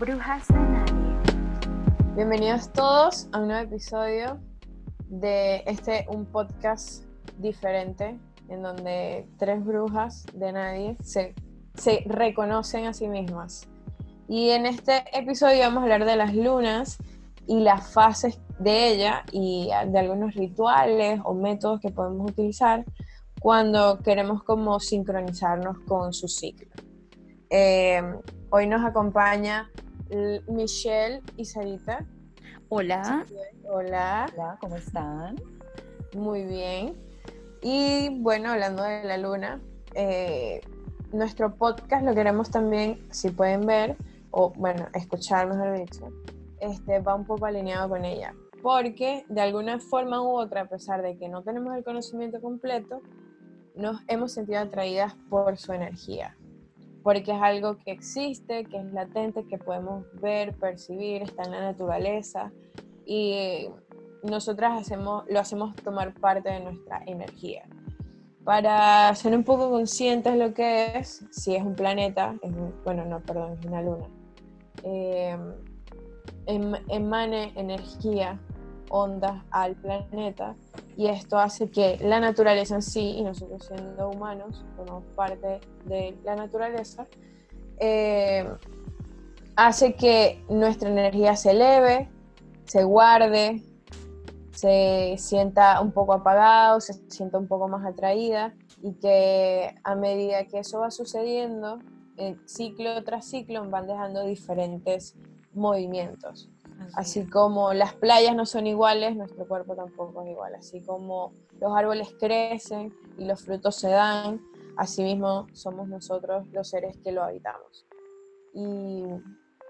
Brujas de Nadie. Bienvenidos todos a un nuevo episodio de este, un podcast diferente, en donde tres brujas de nadie se, se reconocen a sí mismas. Y en este episodio vamos a hablar de las lunas y las fases de ella y de algunos rituales o métodos que podemos utilizar cuando queremos como sincronizarnos con su ciclo. Eh, hoy nos acompaña Michelle y Sarita. Hola. Hola, Hola, ¿cómo están? muy bien. Y bueno, hablando de la luna, eh, nuestro podcast lo queremos también, si pueden ver, o bueno, escuchar mejor dicho, este, va un poco alineado con ella. Porque de alguna forma u otra, a pesar de que no tenemos el conocimiento completo, nos hemos sentido atraídas por su energía. Porque es algo que existe, que es latente, que podemos ver, percibir, está en la naturaleza. Y nosotras hacemos, lo hacemos tomar parte de nuestra energía. Para ser un poco conscientes de lo que es, si es un planeta, es bueno, no, perdón, es una luna, eh, em- emane energía, ondas al planeta, y esto hace que la naturaleza en sí, y nosotros siendo humanos, formamos parte de la naturaleza, eh, hace que nuestra energía se eleve, se guarde, se sienta un poco apagado, se sienta un poco más atraída y que a medida que eso va sucediendo, eh, ciclo tras ciclo van dejando diferentes movimientos. Así como las playas no son iguales, nuestro cuerpo tampoco es igual. Así como los árboles crecen y los frutos se dan, asimismo somos nosotros los seres que lo habitamos. Y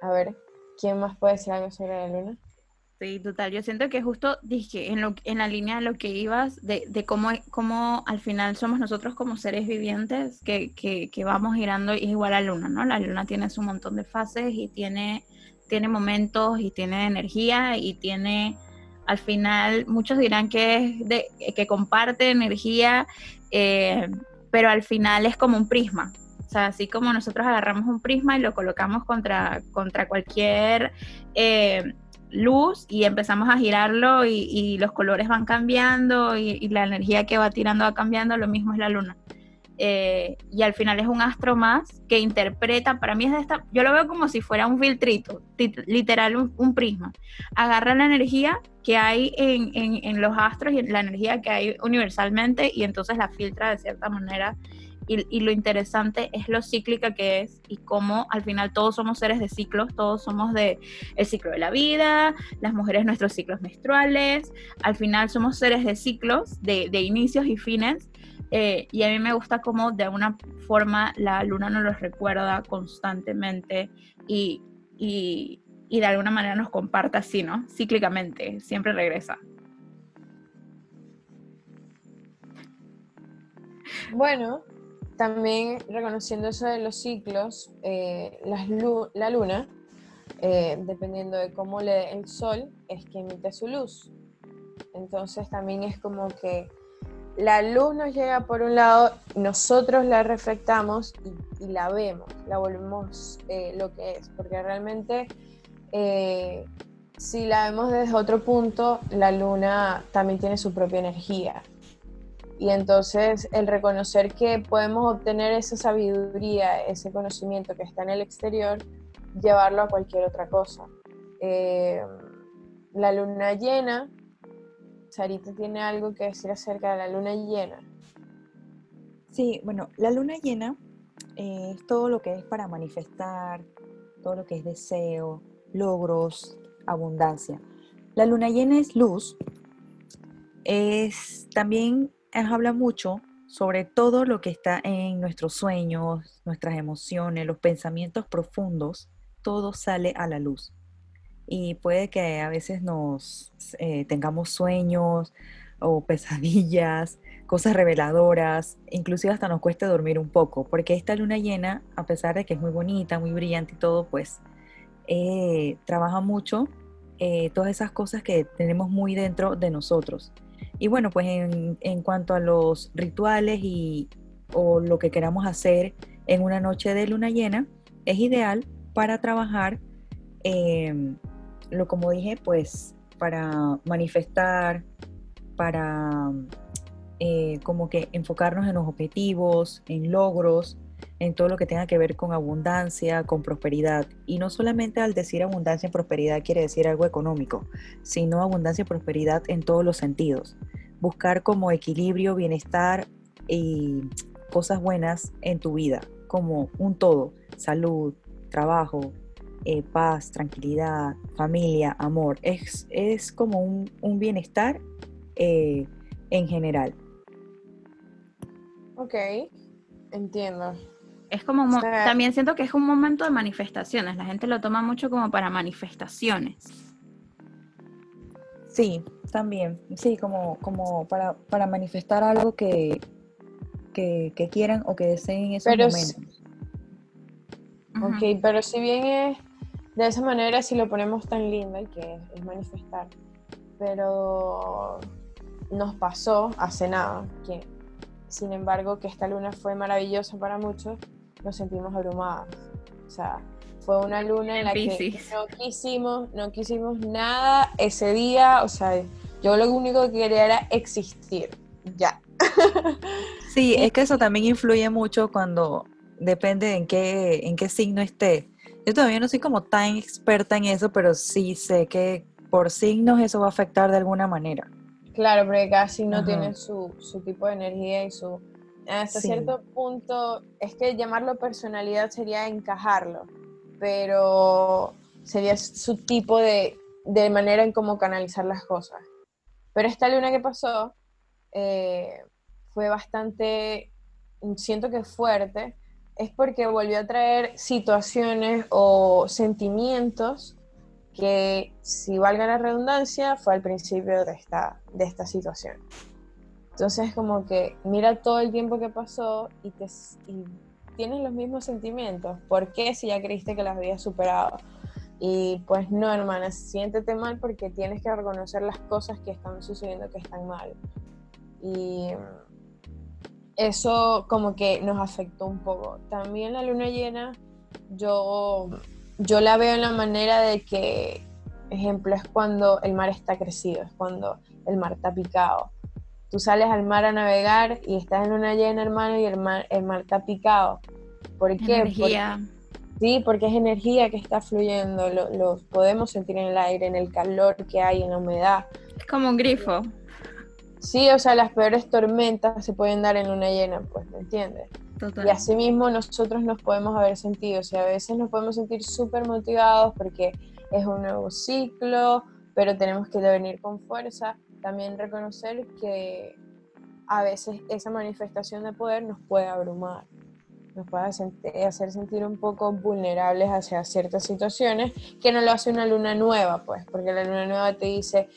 a ver, ¿quién más puede decir algo sobre la luna? Sí, total. Yo siento que justo dije en, lo, en la línea de lo que ibas, de, de cómo, cómo al final somos nosotros como seres vivientes que, que, que vamos girando, y es igual a la luna, ¿no? La luna tiene su montón de fases y tiene, tiene momentos y tiene energía y tiene, al final, muchos dirán que es de, que comparte energía, eh, pero al final es como un prisma. O sea, así como nosotros agarramos un prisma y lo colocamos contra, contra cualquier eh, luz y empezamos a girarlo y, y los colores van cambiando y, y, la energía que va tirando va cambiando, lo mismo es la luna. Eh, y al final es un astro más que interpreta, para mí es de esta, yo lo veo como si fuera un filtrito, literal un, prisma. Agarra la energía que hay en, en, los astros y la energía que hay universalmente y entonces la filtra de cierta manera. Y, y, lo interesante es lo cíclica que es y cómo al final todos somos seres de ciclos, todos somos de el ciclo de la vida, las mujeres nuestros ciclos menstruales, al final somos seres de ciclos, de, de inicios y fines, eh, y a mí me gusta cómo de alguna forma la luna nos los recuerda constantemente y, y, y de alguna manera nos comparta así, ¿no? Cíclicamente, siempre regresa. Bueno, también reconociendo eso de los ciclos, eh, la luna, eh, dependiendo de cómo le el sol, es que emite su luz. Entonces también es como que la luz nos llega por un lado, nosotros la reflectamos y, la vemos, la volvemos eh, lo que es, porque realmente eh, si la vemos desde otro punto, la luna también tiene su propia energía. Y entonces el reconocer que podemos obtener esa sabiduría, ese conocimiento que está en el exterior, llevarlo a cualquier otra cosa. Eh, la luna llena, Sarita tiene algo que decir acerca de la luna llena. Sí, bueno, la luna llena eh, es todo lo que es para manifestar, todo lo que es deseo, logros, abundancia. La luna llena es luz, es también habla mucho sobre todo lo que está en nuestros sueños, nuestras emociones, los pensamientos profundos, todo sale a la luz. Y puede que a veces nos eh, tengamos sueños o pesadillas, cosas reveladoras, inclusive hasta nos cueste dormir un poco, porque esta luna llena, a pesar de que es muy bonita, muy brillante y todo, pues eh, trabaja mucho eh, todas esas cosas que tenemos muy dentro de nosotros. Y bueno, pues en, cuanto a los rituales y o lo que queramos hacer en una noche de luna llena, es ideal para trabajar em, lo como dije, pues para manifestar, para eh, como que enfocarnos en los objetivos, en logros, en todo lo que tenga que ver con abundancia, con prosperidad. Y no solamente al decir abundancia y prosperidad quiere decir algo económico, sino abundancia y prosperidad en todos los sentidos. Buscar como equilibrio, bienestar y cosas buenas en tu vida, como un todo, salud, trabajo, eh, paz, tranquilidad, familia, amor. Es, es como un, bienestar eh, en general. Ok, entiendo. Es como, también siento que es un momento de manifestaciones, la gente lo toma mucho como para manifestaciones. Sí, también, sí, como, como para, para manifestar algo que, que, quieran o que deseen en esos momentos. Ok, pero si bien es de esa manera, si lo ponemos tan lindo y que es manifestar, pero nos pasó hace nada, que sin embargo que esta luna fue maravillosa para muchos, nos sentimos abrumadas. O sea, fue una luna en la que no quisimos, no quisimos nada ese día. O sea, yo lo único que quería era existir. Ya. Sí, es que eso también influye mucho cuando depende en qué, en qué signo esté. Yo todavía no soy como tan experta en eso, pero sí sé que por signos eso va a afectar de alguna manera. Claro, porque cada signo tiene su, su tipo de energía y su, hasta cierto punto, es que llamarlo personalidad sería encajarlo, pero sería su tipo de, manera en cómo canalizar las cosas. Pero esta luna que pasó eh, fue bastante, siento que fuerte, es porque volvió a traer situaciones o sentimientos que, si valga la redundancia, fue al principio de esta, de esta situación. Entonces como que mira todo el tiempo que pasó y, te, tienes los mismos sentimientos. ¿Por qué si ya creíste que las habías superado? Y pues no, hermana, siéntete mal porque tienes que reconocer las cosas que están sucediendo que están mal. Y eso como que nos afectó un poco. También la luna llena, yo, yo la veo en la manera de que, ejemplo, es cuando el mar está crecido, es cuando el mar está picado Tú sales al mar a navegar y estás en una llena, hermano, y el mar, el mar está picado. ¿Por qué? Energía. sí, porque es energía que está fluyendo, lo, podemos sentir en el aire, en el calor que hay, en la humedad. Es como un grifo. Sí, o sea, las peores tormentas se pueden dar en una llena, pues, ¿me entiendes? Total. Y así mismo nosotros nos podemos haber sentido, o sea, a veces nos podemos sentir súper motivados porque es un nuevo ciclo, pero tenemos que venir con fuerza también reconocer que a veces esa manifestación de poder nos puede abrumar, nos puede hacer sentir un poco vulnerables hacia ciertas situaciones, que no lo hace una luna nueva, pues, porque la luna nueva te dice,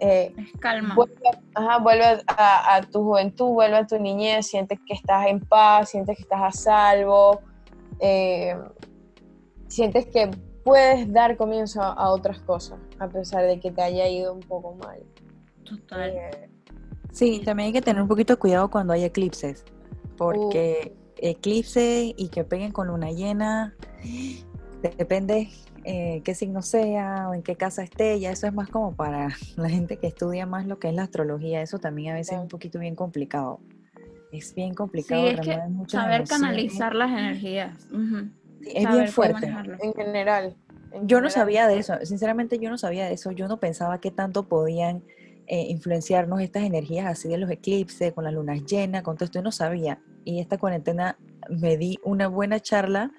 eh, calma. Vuelve, a, tu juventud, vuelve a tu niñez, sientes que estás en paz, sientes que estás a salvo, eh, sientes que puedes dar comienzo a otras cosas, a pesar de que te haya ido un poco mal. Total. Eh, sí, también hay que tener un poquito de cuidado cuando hay eclipses, porque eclipse y que peguen con luna llena, depende eh, qué signo sea o en qué casa esté, ya eso es más como para la gente que estudia más lo que es la astrología, eso también a veces es un poquito bien complicado. Es bien complicado. Sí, es que saber canalizar las energías. es bien fuerte. En general. yo no sabía de eso, sinceramente yo no sabía de eso, yo no pensaba que tanto podían eh, influenciarnos estas energías así de los eclipses, con las lunas llenas, con todo esto, yo no sabía. Y esta cuarentena me di una buena charla,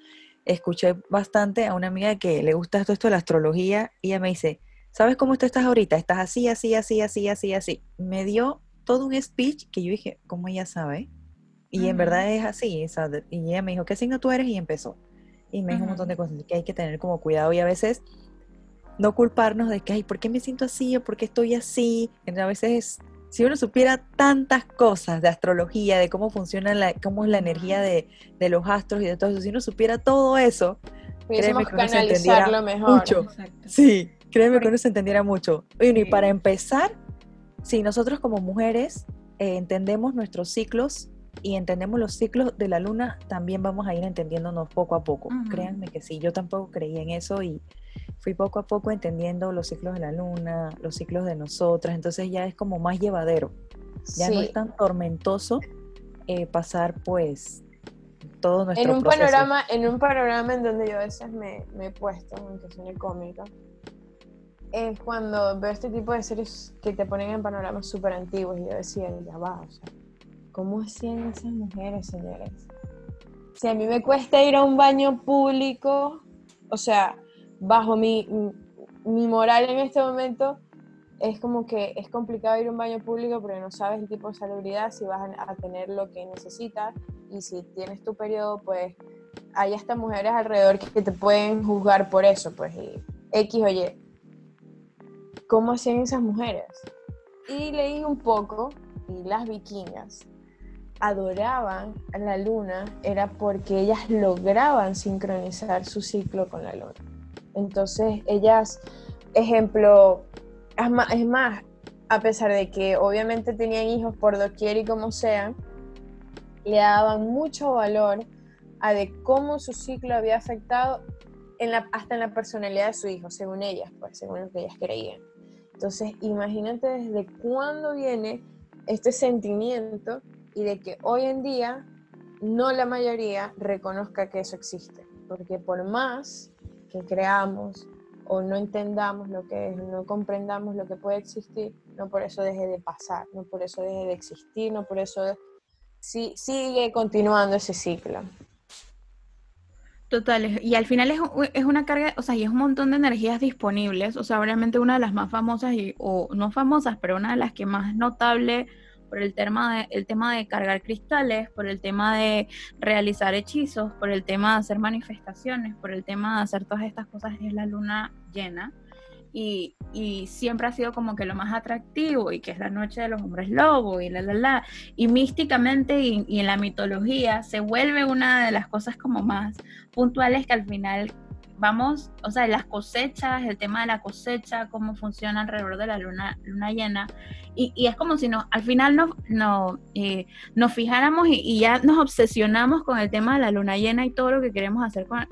escuché bastante a una amiga que le gusta todo esto de la astrología y ella me dice, ¿sabes cómo tú estás ahorita? Estás así, así, así, así, así, así. Me dio todo un speech que yo dije, ¿cómo ella sabe? Y en verdad es así, y ella me dijo, ¿qué signo tú eres? Y empezó. Y me dijo un montón de cosas que hay que tener como cuidado y a veces no culparnos de que, ay, ¿por qué me siento así o por qué estoy así? a veces, si uno supiera tantas cosas de astrología, de cómo funciona, la, cómo es la energía de, los astros y de todo eso, si uno supiera todo eso, créeme que uno se entendiera mucho. Sí, créeme que uno se entendiera mucho. Y, para empezar, si nosotros como mujeres eh, entendemos nuestros ciclos y entendemos los ciclos de la luna, también vamos a ir entendiéndonos poco a poco. Créanme que sí, yo tampoco creía en eso y fui poco a poco entendiendo los ciclos de la luna, los ciclos de nosotras, entonces ya es como más llevadero. Ya no es tan tormentoso eh, pasar pues todo nuestro en un panorama En un panorama en donde yo a veces me, me he puesto, aunque suene cómico, es cuando veo este tipo de series que te ponen en panoramas súper antiguos y yo decía, ya va, o sea, ¿cómo hacían esas mujeres, señores? Si a mí me cuesta ir a un baño público, o sea, bajo mi, mi moral en este momento, es como que es complicado ir a un baño público porque no sabes el tipo de salubridad, si vas a tener lo que necesitas y si tienes tu periodo, pues hay hasta mujeres alrededor que te pueden juzgar por eso, pues y X o Y. ¿Cómo hacían esas mujeres? Y leí un poco y las vikingas adoraban a la luna era porque ellas lograban sincronizar su ciclo con la luna. Entonces ellas, ejemplo, es más, a pesar de que obviamente tenían hijos por doquier y como sean, le daban mucho valor a de cómo su ciclo había afectado hasta en la personalidad de su hijo, según ellas, pues, según lo que ellas creían. Entonces, imagínate desde cuándo viene este sentimiento y de que hoy en día no la mayoría reconozca que eso existe. Porque por más creamos o no entendamos lo que es, no comprendamos lo que puede existir, no por eso deje de pasar, no por eso deje de existir, no por eso sigue continuando ese ciclo. Total, y al final es, es, una carga, o sea, y es un montón de energías disponibles, o sea, obviamente una de las más famosas, y, o no famosas, pero una de las que más notable por el tema, de, el tema de cargar cristales, por el tema de realizar hechizos, por el tema de hacer manifestaciones, por el tema de hacer todas estas cosas, es la luna llena. Y, y, siempre ha sido como que lo más atractivo y que es la noche de los hombres lobo y la la la y místicamente y, y, en la mitología se vuelve una de las cosas como más puntuales que al final vamos, o sea, las cosechas, el tema de la cosecha, cómo funciona alrededor de la luna, luna llena, y, es como si no, al final nos, no, eh, nos fijáramos y, ya nos obsesionamos con el tema de la luna llena y todo lo que queremos hacer con,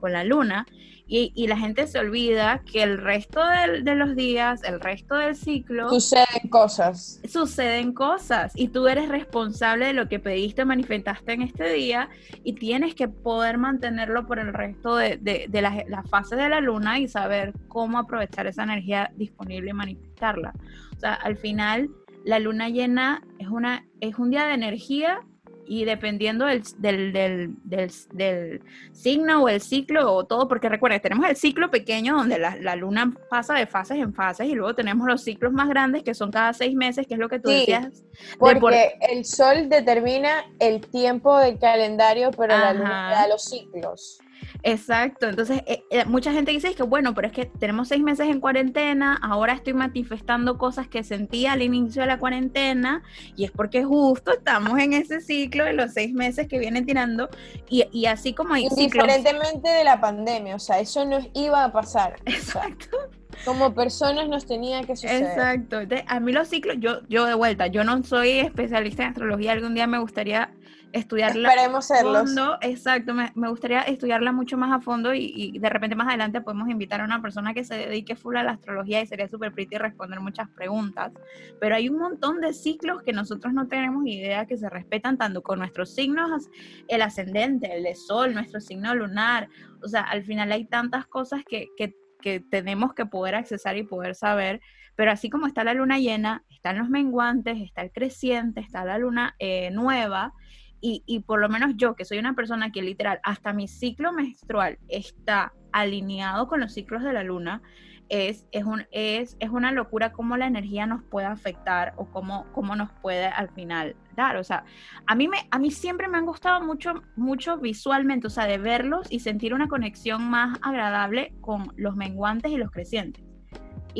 con la luna, y, la gente se olvida que el resto de, los días, el resto del ciclo... Suceden cosas. Suceden cosas y tú eres responsable de lo que pediste, manifestaste en este día y tienes que poder mantenerlo por el resto de, de, las, las fases de la luna y saber cómo aprovechar esa energía disponible y manifestarla. O sea, al final la luna llena es, una, es un día de energía y dependiendo del, del, del, del, signo o el ciclo o todo, porque recuerda, tenemos el ciclo pequeño donde la, la, luna pasa de fases en fases y luego tenemos los ciclos más grandes que son cada seis meses, que es lo que tú decías. Porque el sol determina el tiempo del calendario, pero la luna da los ciclos. Exacto, entonces eh, eh, mucha gente dice que bueno, pero es que tenemos seis meses en cuarentena, ahora estoy manifestando cosas que sentía al inicio de la cuarentena y es porque justo estamos en ese ciclo de los seis meses que vienen tirando y, y así como hay Indiferentemente de la pandemia, o sea, eso nos iba a pasar. Exacto. como personas nos tenía que suceder. Exacto. a mí los ciclos, yo, yo de vuelta, yo no soy especialista en astrología, algún día me gustaría estudiarla Esperemos a fondo. Exacto, me, gustaría estudiarla mucho más a fondo y, de repente más adelante podemos invitar a una persona que se dedique full a la astrología y sería súper pretty responder muchas preguntas. Pero hay un montón de ciclos que nosotros no tenemos idea que se respetan tanto con nuestros signos, el ascendente, el de sol, nuestro signo lunar. O sea, al final hay tantas cosas que, que, que tenemos que poder accesar y poder saber. Pero así como está la luna llena, están los menguantes, está el creciente, está la luna eh, nueva y, por lo menos yo, que soy una persona que literal, hasta mi ciclo menstrual está alineado con los ciclos de la luna, es, es, un, es, es una locura cómo la energía nos puede afectar o cómo, cómo nos puede al final dar. O sea, a mí, me, a mí siempre me han gustado mucho, mucho visualmente, o sea, de verlos y sentir una conexión más agradable con los menguantes y los crecientes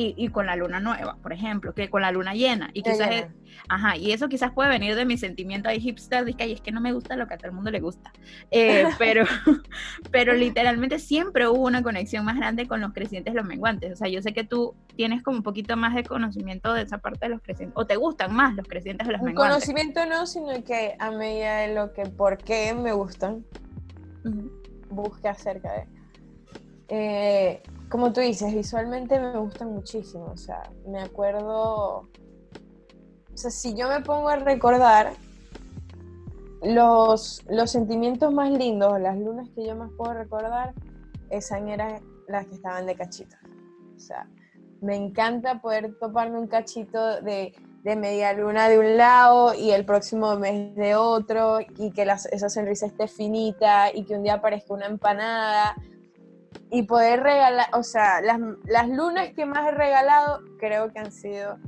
y, con la luna nueva, por ejemplo, que con la luna llena. Y quizás, ajá, y eso quizás puede venir de mi sentimiento ahí hipster, de que es que no me gusta lo que a todo el mundo le gusta. Eh, pero, pero literalmente siempre hubo una conexión más grande con los crecientes los menguantes. O sea, yo sé que tú tienes como un poquito más de conocimiento de esa parte de los crecientes, o te gustan más los crecientes o los menguantes. Conocimiento no, sino que a medida de lo que, por qué me gustan, busque acerca de... Eh, como tú dices, visualmente me gustan muchísimo. O sea, me acuerdo. O sea, si yo me pongo a recordar los, los sentimientos más lindos, las lunas que yo más puedo recordar, esas eran las que estaban de cachito. O sea, me encanta poder toparme un cachito de, de media luna de un lado y el próximo mes de otro, y que esa sonrisa esté finita y que un día aparezca una empanada y poder regalar, o sea, las, las, lunas que más he regalado creo que han sido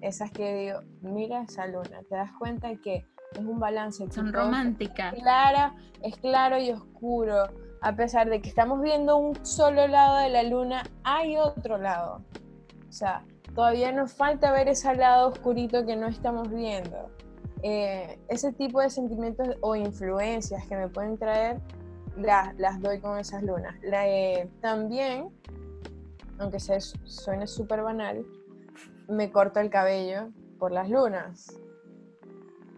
esas que digo, mira esa luna, te das cuenta que es un balance. Son románticas. Clara, es claro y oscuro. A pesar de que estamos viendo un solo lado de la luna, hay otro lado. O sea, todavía nos falta ver ese lado oscurito que no estamos viendo. Eh, ese tipo de sentimientos o influencias que me pueden traer las, doy con esas lunas. Eh, también, aunque se, suene súper banal, me corto el cabello por las lunas.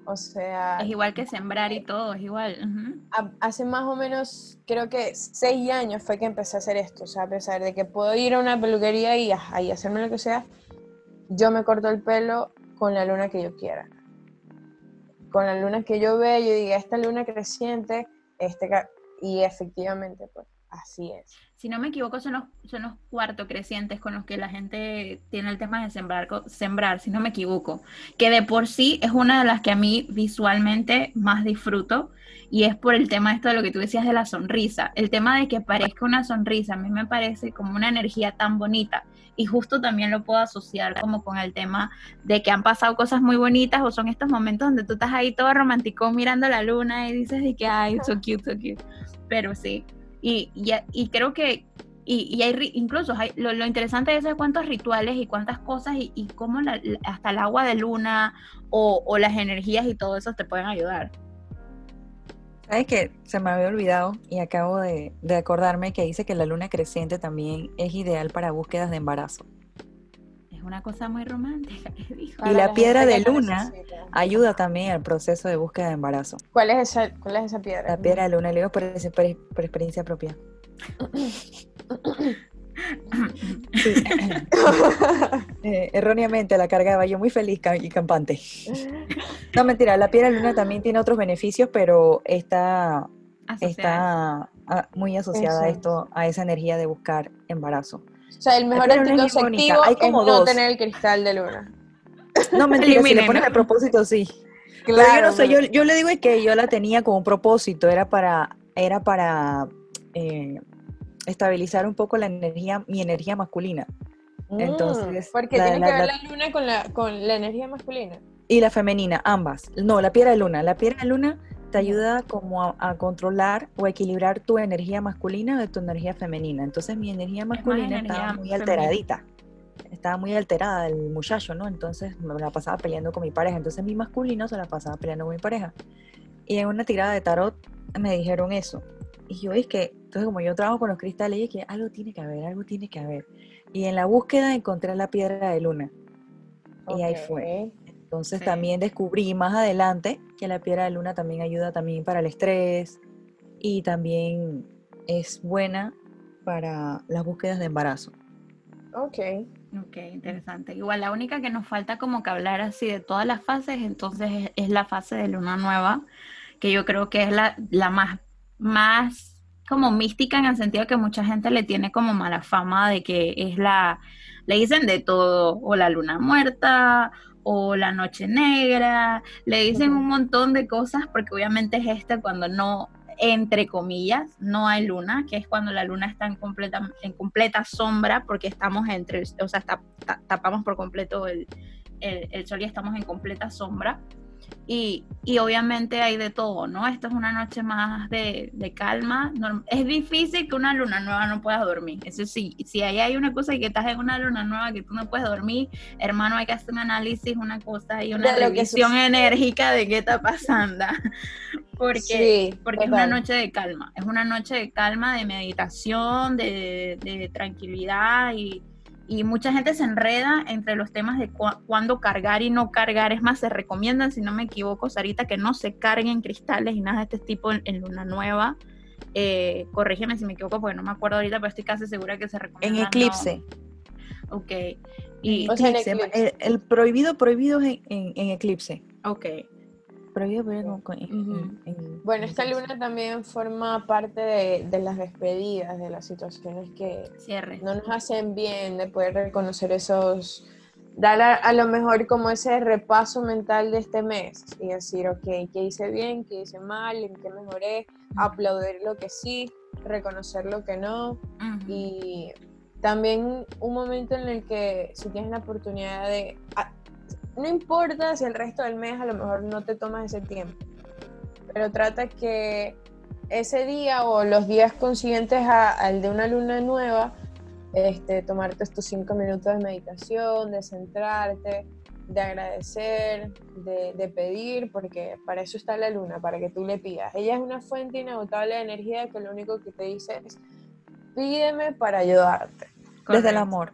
O sea... Es igual que sembrar y todo, es igual. Hace más o menos, creo que seis años fue que empecé a hacer esto. O sea, a pesar de que puedo ir a una peluquería y, y hacerme lo que sea, yo me corto el pelo con la luna que yo quiera. Con la luna que yo vea, yo diga, esta luna creciente, este, y efectivamente, pues así es. Si no me equivoco, son los, son los cuarto crecientes con los que la gente tiene el tema de sembrar, sembrar, si no me equivoco, que de por sí es una de las que a mí visualmente más disfruto y es por el tema esto de lo que tú decías de la sonrisa. El tema de que parezca una sonrisa, a mí me parece como una energía tan bonita y justo también lo puedo asociar como con el tema de que han pasado cosas muy bonitas o son estos momentos donde tú estás ahí todo romántico mirando la luna y dices de que, ay, so cute, so cute. Pero sí, y, y, creo que y, hay incluso hay, lo, interesante es cuántos rituales y cuántas cosas y, y cómo hasta el agua de luna o, o, las energías y todo eso te pueden ayudar. Sabes que se me había olvidado y acabo de, acordarme que dice que la luna creciente también es ideal para búsquedas de embarazo. Es una cosa muy romántica. Y la, piedra de luna ayuda también al proceso de búsqueda de embarazo. ¿Cuál es esa, cuál es esa piedra? La piedra de luna, le digo por, por experiencia propia. Eh, erróneamente la cargaba yo muy feliz y campante. No, mentira, la piedra luna también tiene otros beneficios, pero está, está muy asociada a esto, a esa energía de buscar embarazo. O sea, el mejor anticonceptivo Hay como es no tener el cristal de luna. No, mentira, si le pones a propósito, sí. Claro, yo no sé, yo, yo, le digo que yo la tenía como propósito, era para, era para eh, estabilizar un poco la energía, mi energía masculina. Mm, Entonces, porque tiene que ver la luna con la, con la energía masculina. Y la femenina, ambas. No, la piedra de luna. La piedra de luna te ayuda como a, controlar o equilibrar tu energía masculina de tu energía femenina. Entonces mi energía masculina estaba muy alteradita. Estaba muy alterada el muchacho, ¿no? Entonces me la pasaba peleando con mi pareja. Entonces mi masculino se la pasaba peleando con mi pareja. Y en una tirada de tarot me dijeron eso. Y yo es que, entonces como yo trabajo con los cristales, y que algo tiene que haber, algo tiene que haber. Y en la búsqueda encontré la piedra de luna. Y ahí fue. Entonces también descubrí más adelante que la piedra de luna también ayuda también para el estrés y también es buena para las búsquedas de embarazo. Ok. Ok, interesante. Igual la única que nos falta como que hablar así de todas las fases, entonces es, la fase de luna nueva, que yo creo que es la, la más más como mística en el sentido que mucha gente le tiene como mala fama de que es la, le dicen de todo, o la luna muerta, o la noche negra, le dicen un montón de cosas porque obviamente es este cuando no, entre comillas, no hay luna, que es cuando la luna está en completa, en completa sombra porque estamos entre, o sea, tapamos por completo el, el sol y estamos en completa sombra. Y, y, obviamente hay de todo, ¿no? Esta es una noche más de, de, calma. Es difícil que una luna nueva no puedas dormir. Eso sí, si ahí hay una cosa y que estás en una luna nueva que tú no puedes dormir, hermano, hay que hacer un análisis, una cosa y una revisión enérgica de qué está pasando. porque porque es una noche de calma. Es una noche de calma, de meditación, de, de tranquilidad y y mucha gente se enreda entre los temas de cuándo cargar y no cargar. Es más, se recomiendan, si no me equivoco, Sarita, que no se carguen cristales y nada de este tipo en, luna nueva. eh, corrígeme si me equivoco porque no me acuerdo ahorita, pero estoy casi segura que se En recomienda. no- eclipse. Ok. Y, O sea, en Eclipse, eclipse. El, el prohibido, prohibido es en, en- en eclipse. ok. Prohibido, prohibido con- en- Ujú. en- en- Bueno, en esta luna también forma parte de, de las despedidas, de las situaciones que Cierre. no nos hacen bien, de poder reconocer esos, dar a, a lo mejor como ese repaso mental de este mes y decir, ok, ¿qué hice bien? ¿Qué hice mal? ¿En qué mejoré? Aplaudir lo que sí, reconocer lo que no. Ujú. y también un momento en el que si tienes la oportunidad de a- no importa si el resto del mes a lo mejor no te tomas ese tiempo pero trata que ese día o los días consiguientes a- al de una luna nueva este, tomarte estos cinco minutos de meditación, de centrarte, de agradecer, de, de pedir, porque para eso está la luna, para que tú le pidas. Ella es una fuente inagotable de energía que lo único que te dice es, pídeme para ayudarte. Desde el Correcto. amor.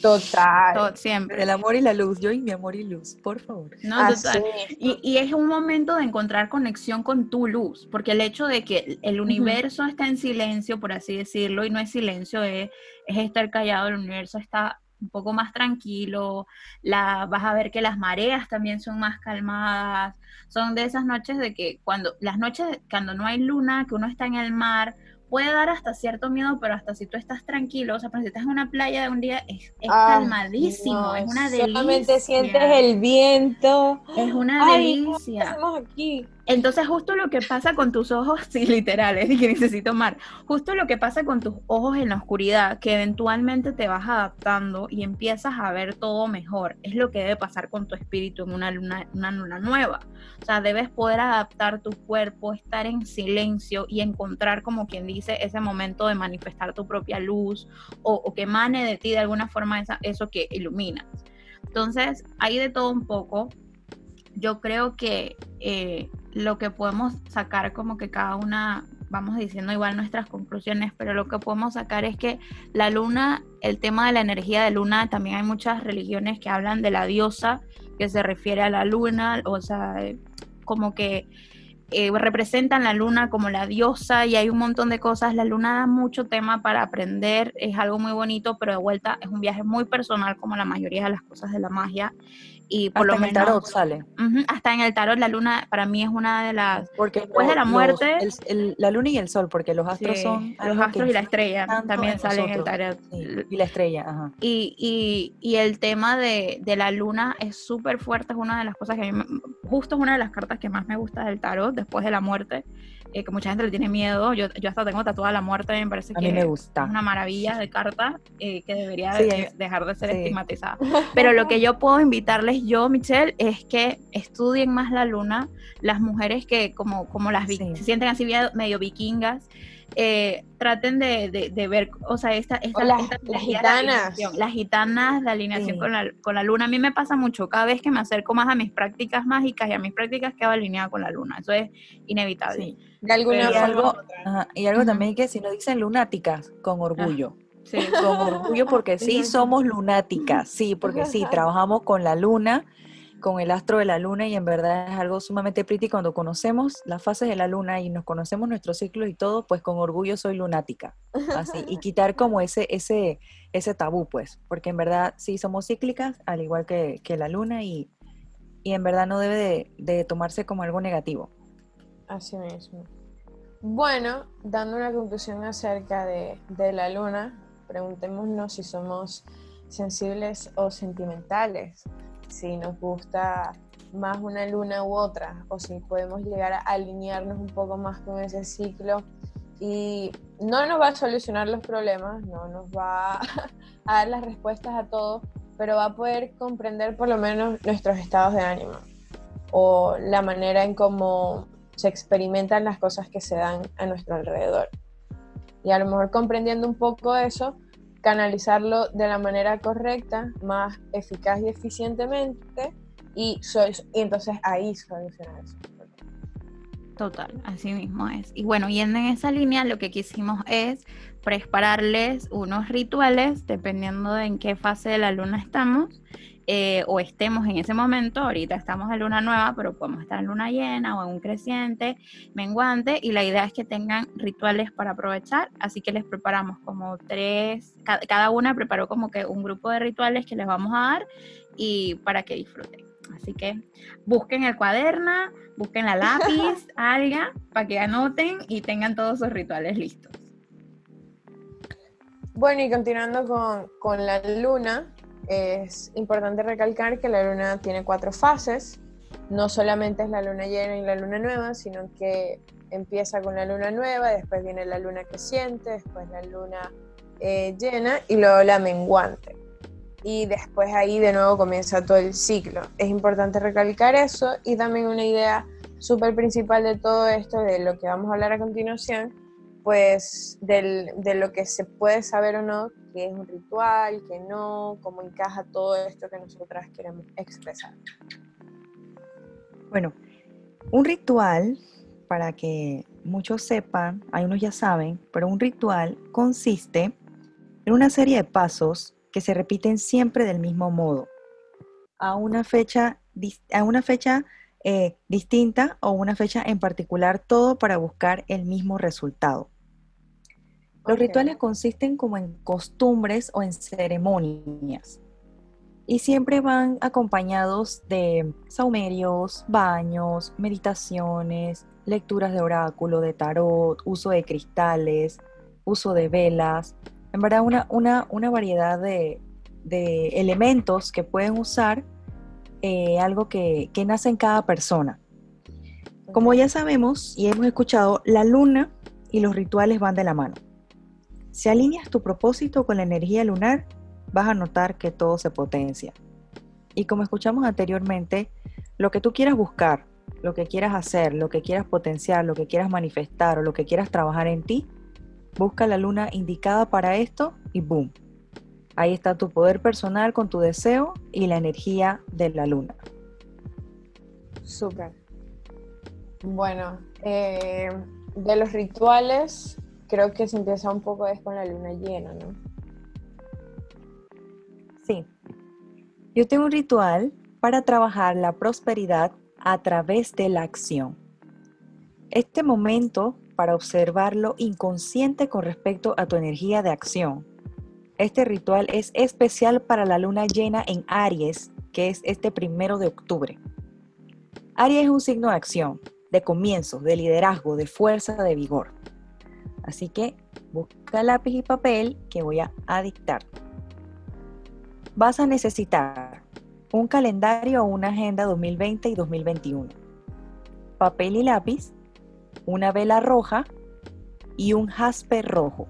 Total. Todo- siempre. El amor y la luz. Yo y mi amor y luz, por favor. No, Así total. y es un momento de encontrar conexión con tu luz, porque el hecho de que el universo está en silencio, por así decirlo, y no es silencio, es, es estar callado, el universo está un poco más tranquilo, la, vas a ver que las mareas también son más calmadas, son de esas noches de que cuando, las noches cuando no hay luna, que uno está en el mar, puede dar hasta cierto miedo, pero hasta si tú estás tranquilo, o sea, pero si estás en una playa de un día, es, es Ah, calmadísimo, no, es una delicia. Solamente sientes el viento. Es una Ay, ¿qué delicia. hacemos aquí? Entonces, justo lo que pasa con tus ojos, sí, literales, y que necesito mar, justo lo que pasa con tus ojos en la oscuridad, que eventualmente te vas adaptando y empiezas a ver todo mejor, es lo que debe pasar con tu espíritu en una luna, una luna nueva. O sea, debes poder adaptar tu cuerpo, estar en silencio y encontrar, como quien dice, ese momento de manifestar tu propia luz o, o que emane de ti de alguna forma esa, eso que iluminas. Entonces, hay de todo un poco. Yo creo que eh, lo que podemos sacar como que cada una, vamos diciendo igual nuestras conclusiones, pero lo que podemos sacar es que la luna, el tema de la energía de luna, también hay muchas religiones que hablan de la diosa, que se refiere a la luna, o sea, eh, como que eh, representan la luna como la diosa y hay un montón de cosas. La luna da mucho tema para aprender, es algo muy bonito, pero de vuelta es un viaje muy personal como la mayoría de las cosas de la magia. Y por Hasta lo en el menos tarot sale. Ujú, hasta en el tarot la luna para mí es una de las Porque Después de la los- muerte- el- el- la luna y el sol, porque los astros sí, son. los astros y la estrella también en salen en el tarot. Sí, y la estrella, ajá. Y, y, y el tema de, de la luna es súper fuerte, es una de las cosas que a mí, justo es una de las cartas que más me gusta del tarot, después de la muerte, eh, que mucha gente le tiene miedo, yo, yo hasta tengo tatuada la muerte, me parece A que mí me es gusta. una maravilla de carta eh, que debería Sí, de- hay- dejar de ser sí. estigmatizada. Pero lo que yo puedo invitarles yo, Michelle, es que estudien más la luna, las mujeres que como, como las Sí. se sienten así medio vikingas, eh, traten de, de- de ver, o sea, esta, esta, O las- esta las gitanas. alineación, las gitanas de alineación Sí. con, la, con la luna. A mí me pasa mucho, cada vez que me acerco más a mis prácticas mágicas y a mis prácticas quedo alineada con la luna, eso es inevitable. Sí. De alguna Y Pero- algo, ajá, y algo también que si nos dicen lunáticas, con orgullo. Sí. Con orgullo porque sí somos lunáticas, sí, porque sí, trabajamos con la luna, con el astro de la luna y en verdad es algo sumamente pretty cuando conocemos las fases de la luna y nos conocemos nuestros ciclos y todo, pues con orgullo soy lunática, así, y quitar como ese, ese, ese tabú, pues, porque en verdad sí somos cíclicas, al igual que, que la luna y, y en verdad no debe de, de tomarse como algo negativo. Así mismo. Bueno, dando una conclusión acerca de, de la luna, preguntémonos si somos sensibles o sentimentales, si nos gusta más una luna u otra, o si podemos llegar a alinearnos un poco más con ese ciclo. Y no nos va a solucionar los problemas, no nos va a dar las respuestas a todo, pero va a poder comprender por lo menos nuestros estados de ánimo o la manera en cómo se experimentan las cosas que se dan a nuestro alrededor. Y a lo mejor comprendiendo un poco eso, canalizarlo de la manera correcta, más eficaz y eficientemente, y, so- y entonces ahí solucionar eso. Total, así mismo es. Y bueno, yendo en esa línea, lo que quisimos es prepararles unos rituales, dependiendo de en qué fase de la luna estamos, eh, o estemos en ese momento, ahorita estamos en luna nueva, pero podemos estar en luna llena o en un creciente, menguante, y la idea es que tengan rituales para aprovechar, así que les preparamos como tres, cada una preparó como que un grupo de rituales que les vamos a dar y para que disfruten. Así que busquen el cuaderno, busquen la lápiz, algo, para que anoten y tengan todos sus rituales listos. Bueno, y continuando con, con la luna, es importante recalcar que la luna tiene cuatro fases. No solamente es la luna llena y la luna nueva, sino que empieza con la luna nueva, después viene la luna creciente, después la luna eh, llena y luego la menguante. Y después ahí de nuevo comienza todo el ciclo. Es importante recalcar eso y también una idea súper principal de todo esto, de lo que vamos a hablar a continuación, pues de lo que se puede saber o no, que es un ritual, que no, cómo encaja todo esto que nosotras queremos expresar. Bueno, un ritual, para que muchos sepan, hay unos ya saben, pero un ritual consiste en una serie de pasos que se repiten siempre del mismo modo, a una fecha, a una fecha eh, distinta o una fecha en particular, todo para buscar el mismo resultado. Los rituales consisten como en costumbres o en ceremonias y siempre van acompañados de saumerios, baños, meditaciones, lecturas de oráculo, de tarot, uso de cristales, uso de velas, en verdad una, una, variedad de, elementos que pueden usar, eh, algo que, que nace en cada persona. Como ya sabemos y hemos escuchado, la luna y los rituales van de la mano. Si alineas tu propósito con la energía lunar, vas a notar que todo se potencia. Y como escuchamos anteriormente, lo que tú quieras buscar, lo que quieras hacer, lo que quieras potenciar, lo que quieras manifestar o lo que quieras trabajar en ti, busca la luna indicada para esto y boom. Ahí está tu poder personal con tu deseo y la energía de la luna. Súper. Bueno, eh, de los rituales, creo que se empieza un poco es con la luna llena, ¿no? Sí. Yo tengo un ritual para trabajar la prosperidad a través de la acción. Este momento para observar lo inconsciente con respecto a tu energía de acción. Este ritual es especial para la luna llena en Aries, que es este primero de octubre. Aries es un signo de acción, de comienzo, de liderazgo, de fuerza, de vigor. Así que busca lápiz y papel que voy a, dictar. Vas a necesitar un calendario o una agenda 2020 y 2021, papel y lápiz, una vela roja y un jaspe rojo.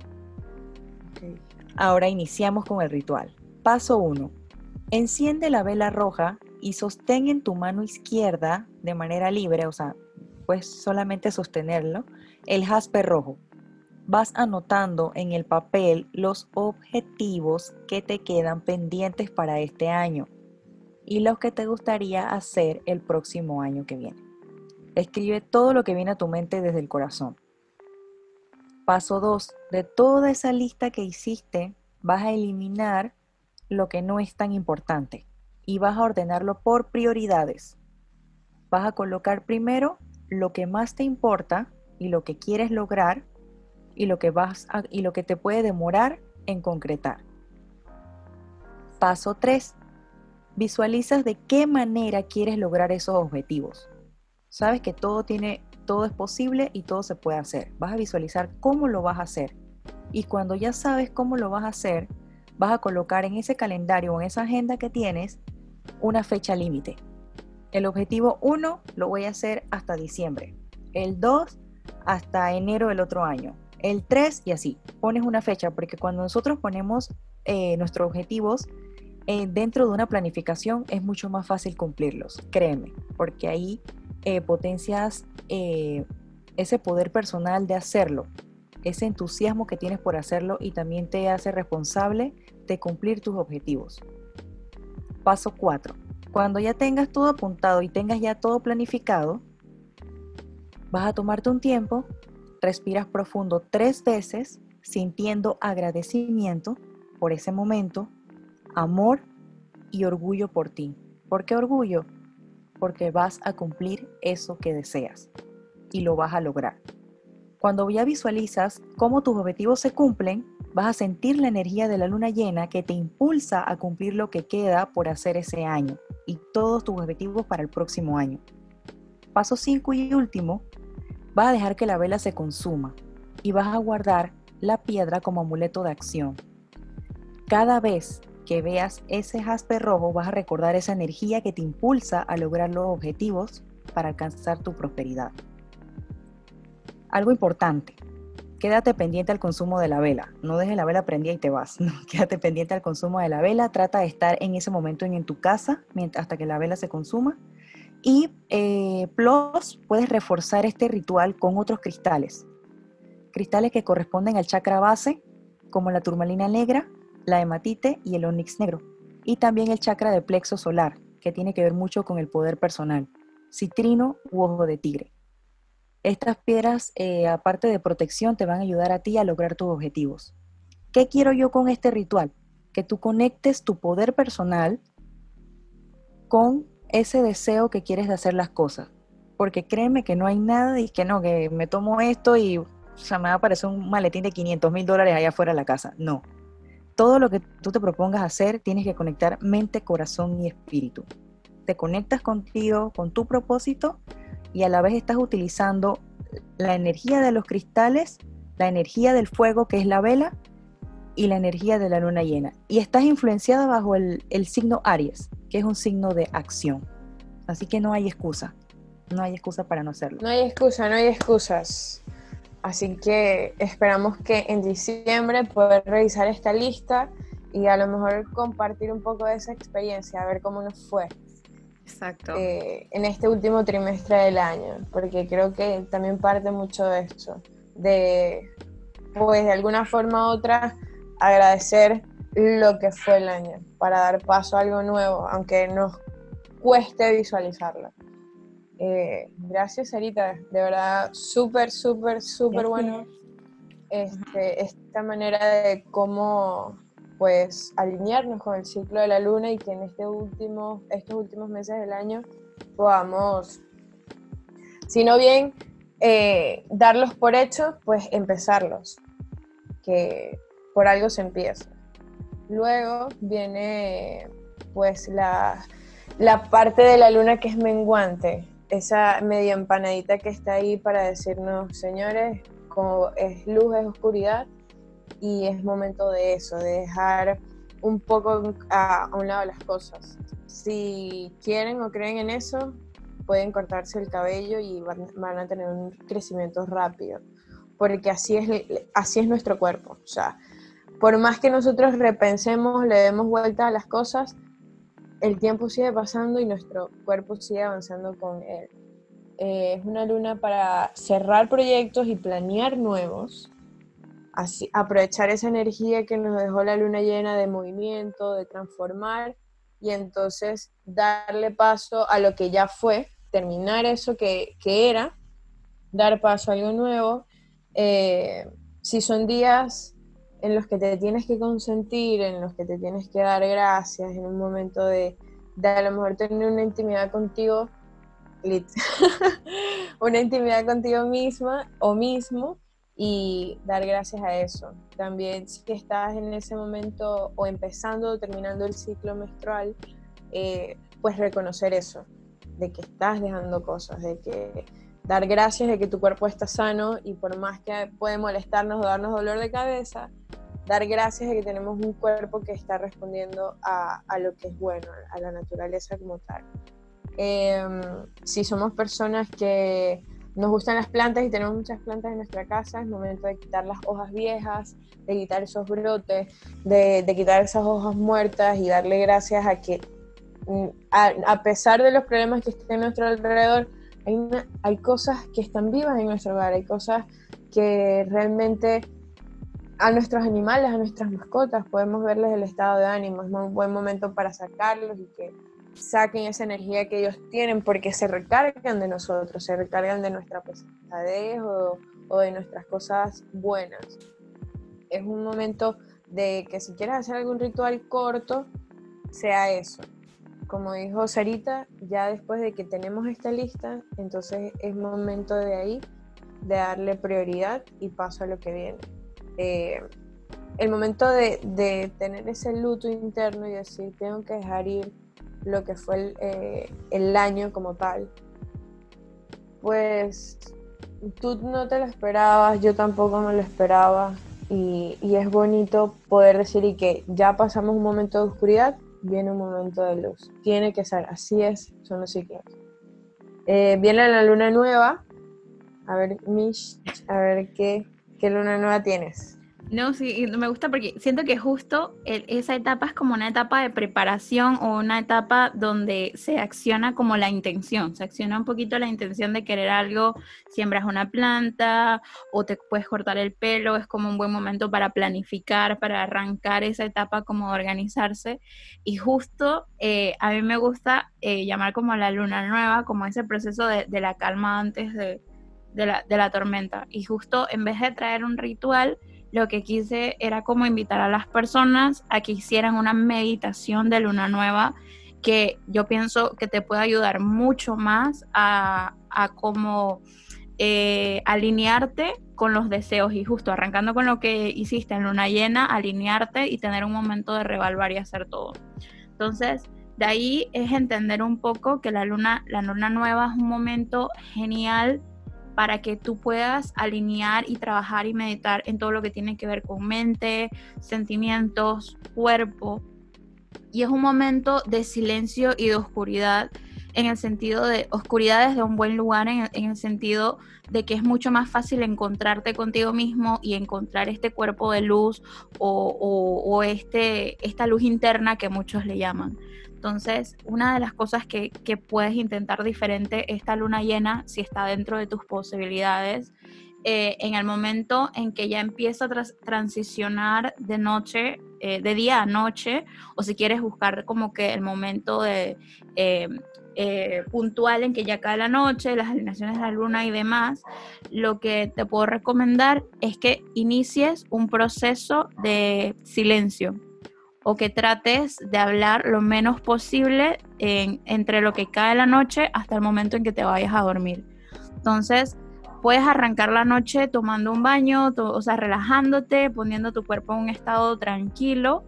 Ahora iniciamos con el ritual. Paso 1. Enciende la vela roja y sostén en tu mano izquierda de manera libre, o sea, puedes solamente sostenerlo, el jaspe rojo vas anotando en el papel los objetivos que te quedan pendientes para este año y los que te gustaría hacer el próximo año que viene. Escribe todo lo que viene a tu mente desde el corazón. Paso 2. De toda esa lista que hiciste, vas a eliminar lo que no es tan importante y vas a ordenarlo por prioridades. Vas a colocar primero lo que más te importa y lo que quieres lograr y lo que, vas y lo que te puede demorar en concretar. Paso 3. Visualizas de qué manera quieres lograr esos objetivos. Sabes que todo tiene todo es posible y todo se puede hacer. Vas a visualizar cómo lo vas a hacer. Y cuando ya sabes cómo lo vas a hacer, vas a colocar en ese calendario o en esa agenda que tienes una fecha límite. El objetivo 1 lo voy a hacer hasta diciembre. El 2 hasta enero del otro año el 3 y así. Pones una fecha, porque cuando nosotros ponemos eh, nuestros objetivos eh, dentro de una planificación es mucho más fácil cumplirlos, créeme, porque ahí eh, potencias ese poder personal de hacerlo, ese entusiasmo que tienes por hacerlo y también te hace responsable de cumplir tus objetivos. Paso 4. Cuando ya tengas todo apuntado y tengas ya todo planificado, Vas a tomarte un tiempo, respiras profundo tres veces, sintiendo agradecimiento por ese momento, amor y orgullo por ti. ¿Por qué orgullo? Porque vas a cumplir eso que deseas y lo vas a lograr. Cuando ya visualizas cómo tus objetivos se cumplen, vas a sentir la energía de la luna llena que te impulsa a cumplir lo que queda por hacer ese año y todos tus objetivos para el próximo año. Paso 5 y último, vas a dejar que la vela se consuma y vas a guardar la piedra como amuleto de acción. Cada vez que veas ese jaspe rojo vas a recordar esa energía que te impulsa a lograr los objetivos para alcanzar tu prosperidad. Algo importante, quédate pendiente al consumo de la vela. No dejes la vela prendida y te vas. quédate pendiente al consumo de la vela. Trata de estar en ese momento en, tu casa hasta que la vela se consuma. Y eh, plus, puedes reforzar este ritual con otros cristales. Cristales que corresponden al chakra base, como la turmalina negra, la hematite y el onix negro. Y también el chakra de plexo solar, que tiene que ver mucho con el poder personal. Citrino u ojo de tigre. Estas piedras, eh, aparte de protección, te van a ayudar a ti a lograr tus objetivos. ¿Qué quiero yo con este ritual? Que tú conectes tu poder personal con ese deseo que quieres de hacer las cosas. Porque créeme que no hay nada y que no, que me tomo esto y o sea, me va a aparecer un maletín de 500 mil dólares allá afuera de la casa. No. Todo lo que tú te propongas hacer, tienes que conectar mente, corazón y espíritu. Te conectas contigo, con tu propósito y a la vez estás utilizando la energía de los cristales, la energía del fuego que es la vela y la energía de la luna llena. Y estás influenciada bajo el, signo Aries, que es un signo de acción. Así que no hay excusa, no hay excusa para no hacerlo. No hay excusa, no hay excusas. Así que esperamos que en diciembre poder revisar esta lista y a lo mejor compartir un poco de esa experiencia, a ver cómo nos fue. Exacto. Eh, en este último trimestre del año, porque creo que también parte mucho de esto, de, pues de alguna forma u otra, agradecer lo que fue el año, para dar paso a algo nuevo, aunque nos cueste visualizarlo. Eh, gracias, Sarita, de verdad, súper, súper, súper bueno este, esta manera de cómo pues alinearnos con el ciclo de la luna y que en este último, estos últimos meses del año podamos, si no bien eh, darlos por hecho, pues empezarlos, que por algo se empieza. Luego viene pues la, la parte de la luna que es menguante, esa media empanadita que está ahí para decirnos, señores, como es luz, es oscuridad, y es momento de eso, de dejar un poco a, un lado las cosas. Si quieren o creen en eso, pueden cortarse el cabello y van, a tener un crecimiento rápido, porque así es, así es nuestro cuerpo. O sea, por más que nosotros repensemos, le demos vuelta a las cosas, el tiempo sigue pasando y nuestro cuerpo sigue avanzando con él. Eh, es una luna para cerrar proyectos y planear nuevos, aprovechar esa energía que nos dejó la luna llena de movimiento, de transformar y entonces darle paso a lo que ya fue, terminar eso que, era, dar paso a algo nuevo. Eh, si son días en los que te tienes que consentir, en los que te tienes que dar gracias, en un momento de, de a lo mejor tener una intimidad contigo, una intimidad contigo misma o mismo, y dar gracias a eso. También si estás en ese momento o empezando o terminando el ciclo menstrual, eh, pues reconocer eso, de que estás dejando cosas, de que dar gracias de que tu cuerpo está sano y por más que puede molestarnos o darnos dolor de cabeza, dar gracias de que tenemos un cuerpo que está respondiendo a, a lo que es bueno, a la naturaleza como tal. Em, si somos personas que nos gustan las plantas y tenemos muchas plantas en nuestra casa, es momento de quitar las hojas viejas, de quitar esos brotes, de, quitar esas hojas muertas y darle gracias a que, mm, a, pesar de los problemas que estén a nuestro alrededor, hay, cosas que están vivas en nuestro hogar, hay cosas que realmente a nuestros animales, a nuestras mascotas, podemos verles el estado de ánimo, es un buen momento para sacarlos y que saquen esa energía que ellos tienen porque se recargan de nosotros, se recargan de nuestra pesadez o, o de nuestras cosas buenas. Es un momento de que si quieres hacer algún ritual corto, sea eso. Como dijo Sarita, ya después de que tenemos esta lista, entonces es momento de ahí de darle prioridad y paso a lo que viene. Eh, el momento de, de, tener ese luto interno y decir, tengo que dejar ir lo que fue el, eh, el año como tal, pues tú no te lo esperabas, yo tampoco me lo esperaba, y, es bonito poder decir y que ya pasamos un momento de oscuridad, viene un momento de luz. Tiene que ser, así es, son los ciclos. Eh, viene la luna nueva. A ver, Mish, a ver qué, qué luna nueva tienes. No, sí, me gusta porque siento que justo esa etapa es como una etapa de preparación o una etapa donde se acciona como la intención, se acciona un poquito la intención de querer algo, siembras una planta o te puedes cortar el pelo, es como un buen momento para planificar, para arrancar esa etapa como organizarse. Y justo eh, a mí me gusta eh, llamar como la luna nueva, como ese proceso de, la calma antes de, de la tormenta. Y justo en vez de traer un ritual, lo que quise era como invitar a las personas a que hicieran una meditación de luna nueva que yo pienso que te puede ayudar mucho más a, a como eh, alinearte con los deseos y justo arrancando con lo que hiciste en luna llena, alinearte y tener un momento de revaluar y hacer todo. Entonces, de ahí es entender un poco que la luna, la luna nueva es un momento genial para que tú puedas alinear y trabajar y meditar en todo lo que tiene que ver con mente, sentimientos, cuerpo. Y es un momento de silencio y de oscuridad en el sentido de oscuridad desde un buen lugar, en el, sentido de que es mucho más fácil encontrarte contigo mismo y encontrar este cuerpo de luz o, o este, esta luz interna que muchos le llaman. Entonces, una de las cosas que, puedes intentar diferente esta luna llena, si está dentro de tus posibilidades, eh, en el momento en que ya empieza a transicionar de noche, eh, de día a noche, o si quieres buscar como que el momento de, eh, puntual en que ya cae la noche, las alineaciones de la luna y demás, lo que te puedo recomendar es que inicies un proceso de silencio o que trates de hablar lo menos posible entre lo que cae la noche hasta el momento en que te vayas a dormir. Entonces, puedes arrancar la noche tomando un baño, o sea, relajándote, poniendo tu cuerpo en un estado tranquilo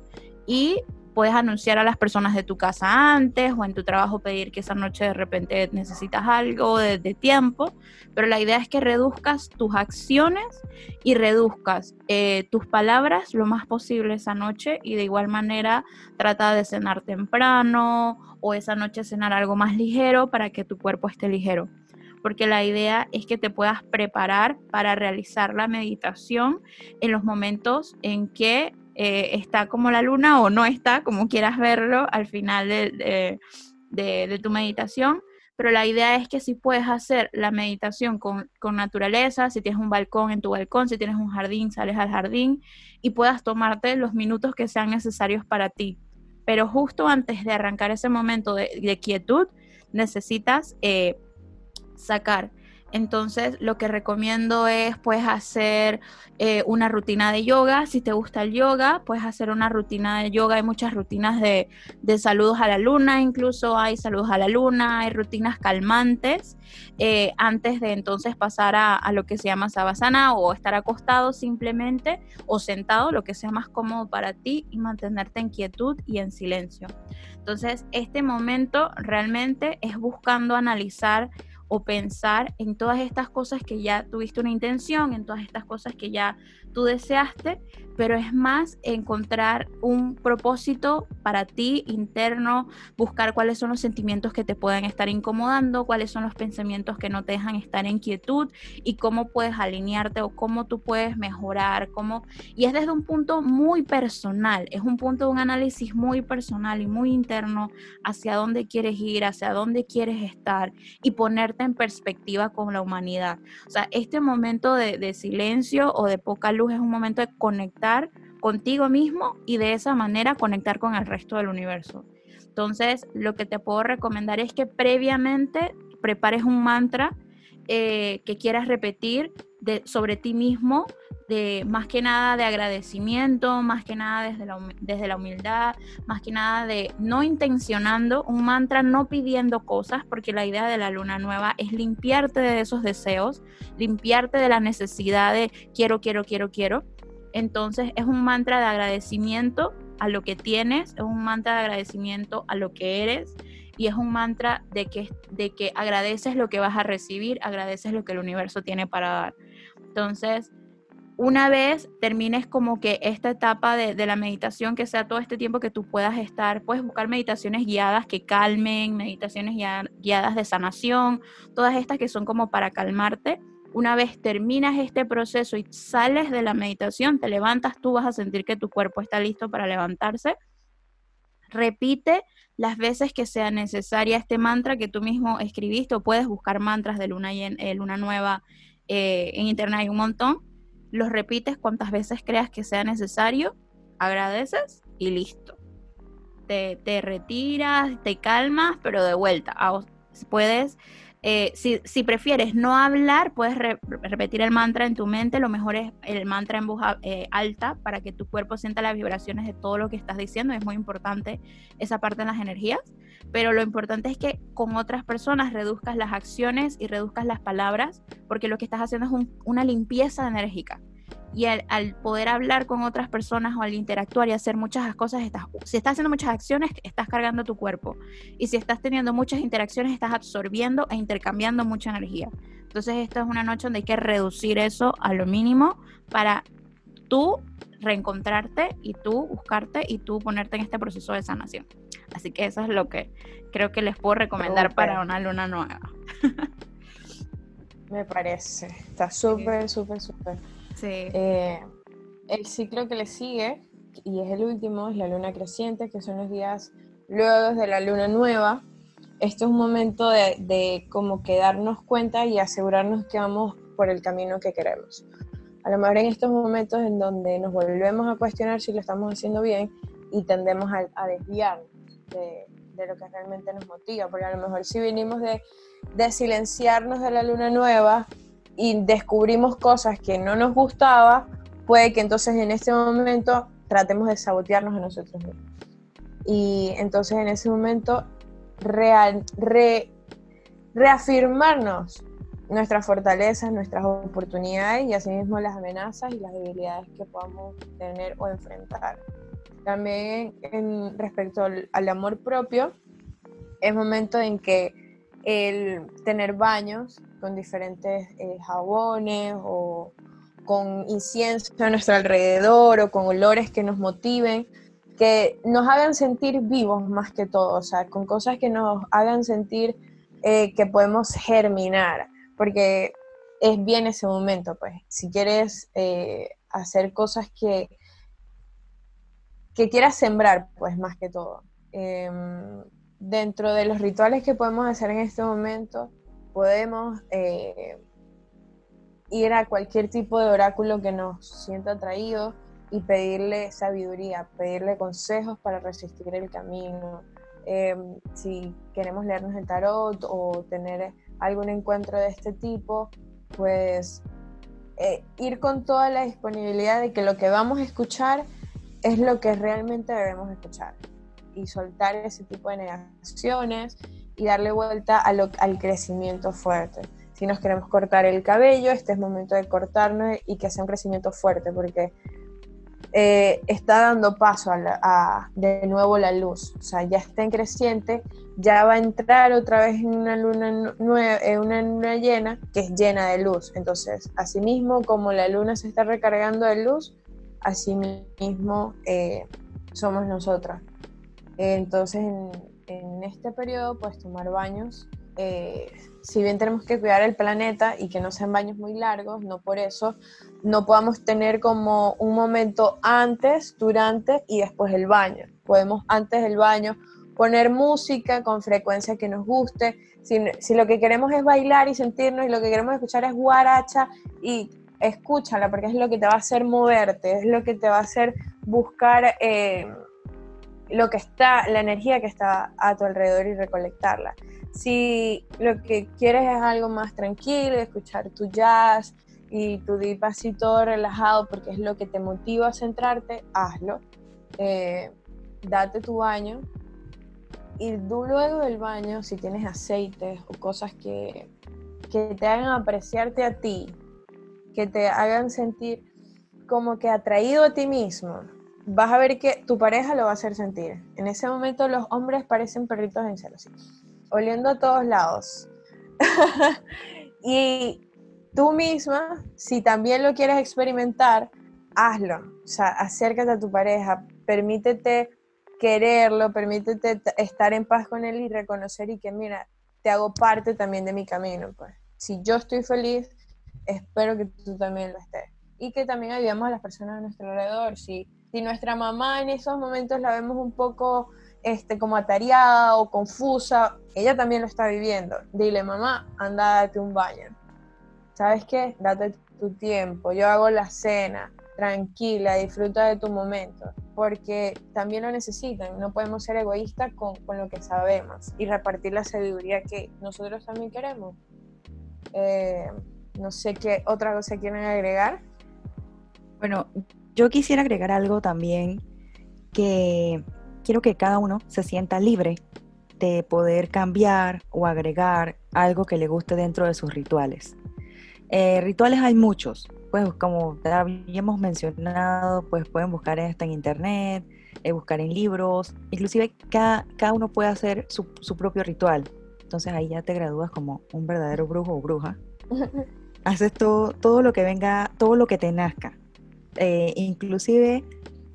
y puedes anunciar a las personas de tu casa antes o en tu trabajo pedir que esa noche de repente necesitas algo de, tiempo, pero la idea es que reduzcas tus acciones y reduzcas eh, tus palabras lo más posible esa noche y de igual manera trata de cenar temprano o esa noche cenar algo más ligero para que tu cuerpo esté ligero. Porque la idea es que te puedas preparar para realizar la meditación en los momentos en que eh, está como la luna o no está, como quieras verlo al final de, tu meditación. Pero la idea es que si puedes hacer la meditación con, naturaleza, si tienes un balcón en tu balcón, si tienes un jardín, sales al jardín y puedas tomarte los minutos que sean necesarios para ti. Pero justo antes de arrancar ese momento de, quietud, necesitas eh, sacar entonces, lo que recomiendo es, puedes hacer eh, una rutina de yoga. Si te gusta el yoga, puedes hacer una rutina de yoga. Hay muchas rutinas de, saludos a la luna, incluso hay saludos a la luna, hay rutinas calmantes. Eh, antes de entonces pasar a, a, lo que se llama sabasana o estar acostado simplemente o sentado, lo que sea más cómodo para ti y mantenerte en quietud y en silencio. Entonces, este momento realmente es buscando analizar o pensar en todas estas cosas que ya tuviste una intención, en todas estas cosas que ya tú deseaste, pero es más encontrar un propósito para ti interno, buscar cuáles son los sentimientos que te pueden estar incomodando, cuáles son los pensamientos que no te dejan estar en quietud y cómo puedes alinearte o cómo tú puedes mejorar, cómo y es desde un punto muy personal, es un punto de un análisis muy personal y muy interno hacia dónde quieres ir, hacia dónde quieres estar y ponerte en perspectiva con la humanidad. O sea, este momento de, silencio o de poca luz es un momento de conectar contigo mismo y de esa manera conectar con el resto del universo. Entonces, lo que te puedo recomendar es que previamente prepares un mantra eh, que quieras repetir sobre ti mismo, de más que nada de agradecimiento, más que nada desde la, desde la humildad, más que nada de no intencionando un mantra, no pidiendo cosas, porque la idea de la luna nueva es limpiarte de esos deseos, limpiarte de la necesidad de quiero, quiero, quiero, quiero. Entonces es un mantra de agradecimiento a lo que tienes, es un mantra de agradecimiento a lo que eres y es un mantra de que, de que agradeces lo que vas a recibir, agradeces lo que el universo tiene para dar. Entonces, una vez termines como que esta etapa de, de, la meditación, que sea todo este tiempo que tú puedas estar, puedes buscar meditaciones guiadas que calmen, meditaciones guiadas de sanación, todas estas que son como para calmarte. Una vez terminas este proceso y sales de la meditación, te levantas, tú vas a sentir que tu cuerpo está listo para levantarse. Repite las veces que sea necesaria este mantra que tú mismo escribiste o puedes buscar mantras de luna, eh, luna nueva eh, en internet, hay un montón. Los repites cuantas veces creas que sea necesario, agradeces y listo. Te, te retiras, te calmas, pero de vuelta. Puedes eh, si, prefieres no hablar, puedes repetir el mantra en tu mente. Lo mejor es el mantra en voz eh, alta para que tu cuerpo sienta las vibraciones de todo lo que estás diciendo. Es muy importante esa parte en las energías. Pero lo importante es que con otras personas reduzcas las acciones y reduzcas las palabras, porque lo que estás haciendo es una limpieza enérgica y al, poder hablar con otras personas o al interactuar y hacer muchas cosas, estás, si estás haciendo muchas acciones, estás cargando tu cuerpo. Y si estás teniendo muchas interacciones, estás absorbiendo e intercambiando mucha energía. Entonces, esta es una noche donde hay que reducir eso a lo mínimo para tú reencontrarte y tú buscarte y tú ponerte en este proceso de sanación. Así que eso es lo que creo que les puedo recomendar para una luna nueva. Me parece. Está súper, súper, súper. Eh, el ciclo que le sigue, y es el último, es la luna creciente, que son los días luego de la luna nueva. Esto es un momento de, de como que darnos cuenta y asegurarnos que vamos por el camino que queremos. A lo mejor en estos momentos en donde nos volvemos a cuestionar si lo estamos haciendo bien y tendemos a, a desviarnos de, lo que realmente nos motiva, porque a lo mejor si vinimos de silenciarnos de la luna nueva, y descubrimos cosas que no nos gustaba, puede que entonces en este momento tratemos de sabotearnos a nosotros mismos. Y entonces en ese momento real, reafirmarnos nuestras fortalezas, nuestras oportunidades y asimismo las amenazas y las debilidades que podamos tener o enfrentar. También en, respecto al, al amor propio, es momento en que el tener baños con diferentes eh, jabones o con incienso a nuestro alrededor o con olores que nos motiven, que nos hagan sentir vivos más que todo, o sea, con cosas que nos hagan sentir eh, que podemos germinar, porque es bien ese momento, pues, si quieres eh, hacer cosas que, que quieras sembrar, pues, más que todo. Em, dentro de los rituales que podemos hacer en este momento, podemos eh, ir a cualquier tipo de oráculo que nos sienta atraído y pedirle sabiduría, pedirle consejos para resistir el camino. Eh, si queremos leernos el tarot o tener algún encuentro de este tipo, pues eh, ir con toda la disponibilidad de que lo que vamos a escuchar es lo que realmente debemos escuchar y soltar ese tipo de negaciones y darle vuelta al crecimiento fuerte. Si nos queremos cortar el cabello, este es momento de cortarnos y que sea un crecimiento fuerte, porque eh, está dando paso a, de nuevo la luz. O sea, ya está en creciente, ya va a entrar otra vez en una luna, nueva, en una luna llena que es llena de luz. Entonces, asimismo, como la luna se está recargando de luz, asimismo eh, somos nosotras. Entonces, en, este periodo, pues tomar baños. Eh, si bien tenemos que cuidar el planeta y que no sean baños muy largos, no por eso no podamos tener como un momento antes, durante y después del baño. Podemos antes del baño poner música con frecuencia que nos guste. Si, si, lo que queremos es bailar y sentirnos y lo que queremos escuchar es guaracha y escúchala porque es lo que te va a hacer moverte, es lo que te va a hacer buscar... Eh, lo que está, la energía que está a tu alrededor y recolectarla. Si lo que quieres es algo más tranquilo, escuchar tu jazz y tu deep así todo relajado porque es lo que te motiva a centrarte, hazlo. Eh, date tu baño y luego del baño, si tienes aceites o cosas que, que te hagan apreciarte a ti, que te hagan sentir como que atraído a ti mismo, vas a ver que tu pareja lo va a hacer sentir. En ese momento los hombres parecen perritos en celo, oliendo a todos lados. y tú misma, si también lo quieres experimentar, hazlo. O sea, acércate a tu pareja, permítete quererlo, permítete estar en paz con él y reconocer y que, mira, te hago parte también de mi camino. Pues. Si yo estoy feliz, espero que tú también lo estés. Y que también ayudemos a las personas a nuestro alrededor. Si, si nuestra mamá en esos momentos la vemos un poco este, como atareada o confusa, ella también lo está viviendo. Dile, mamá, anda, date un baño. ¿Sabes qué? Date tu tiempo. Yo hago la cena. Tranquila, disfruta de tu momento. Porque también lo necesitan. No podemos ser egoístas con, con lo que sabemos y repartir la sabiduría que nosotros también queremos. Eh, no sé qué otra cosa quieren agregar. Bueno, yo quisiera agregar algo también que quiero que cada uno se sienta libre de poder cambiar o agregar algo que le guste dentro de sus rituales. Eh, rituales hay muchos, pues como ya habíamos mencionado, pues pueden buscar esto en internet, eh, buscar en libros, inclusive cada, cada uno puede hacer su, su, propio ritual. Entonces ahí ya te gradúas como un verdadero brujo o bruja. Haces todo, todo lo que venga, todo lo que te nazca. Eh, inclusive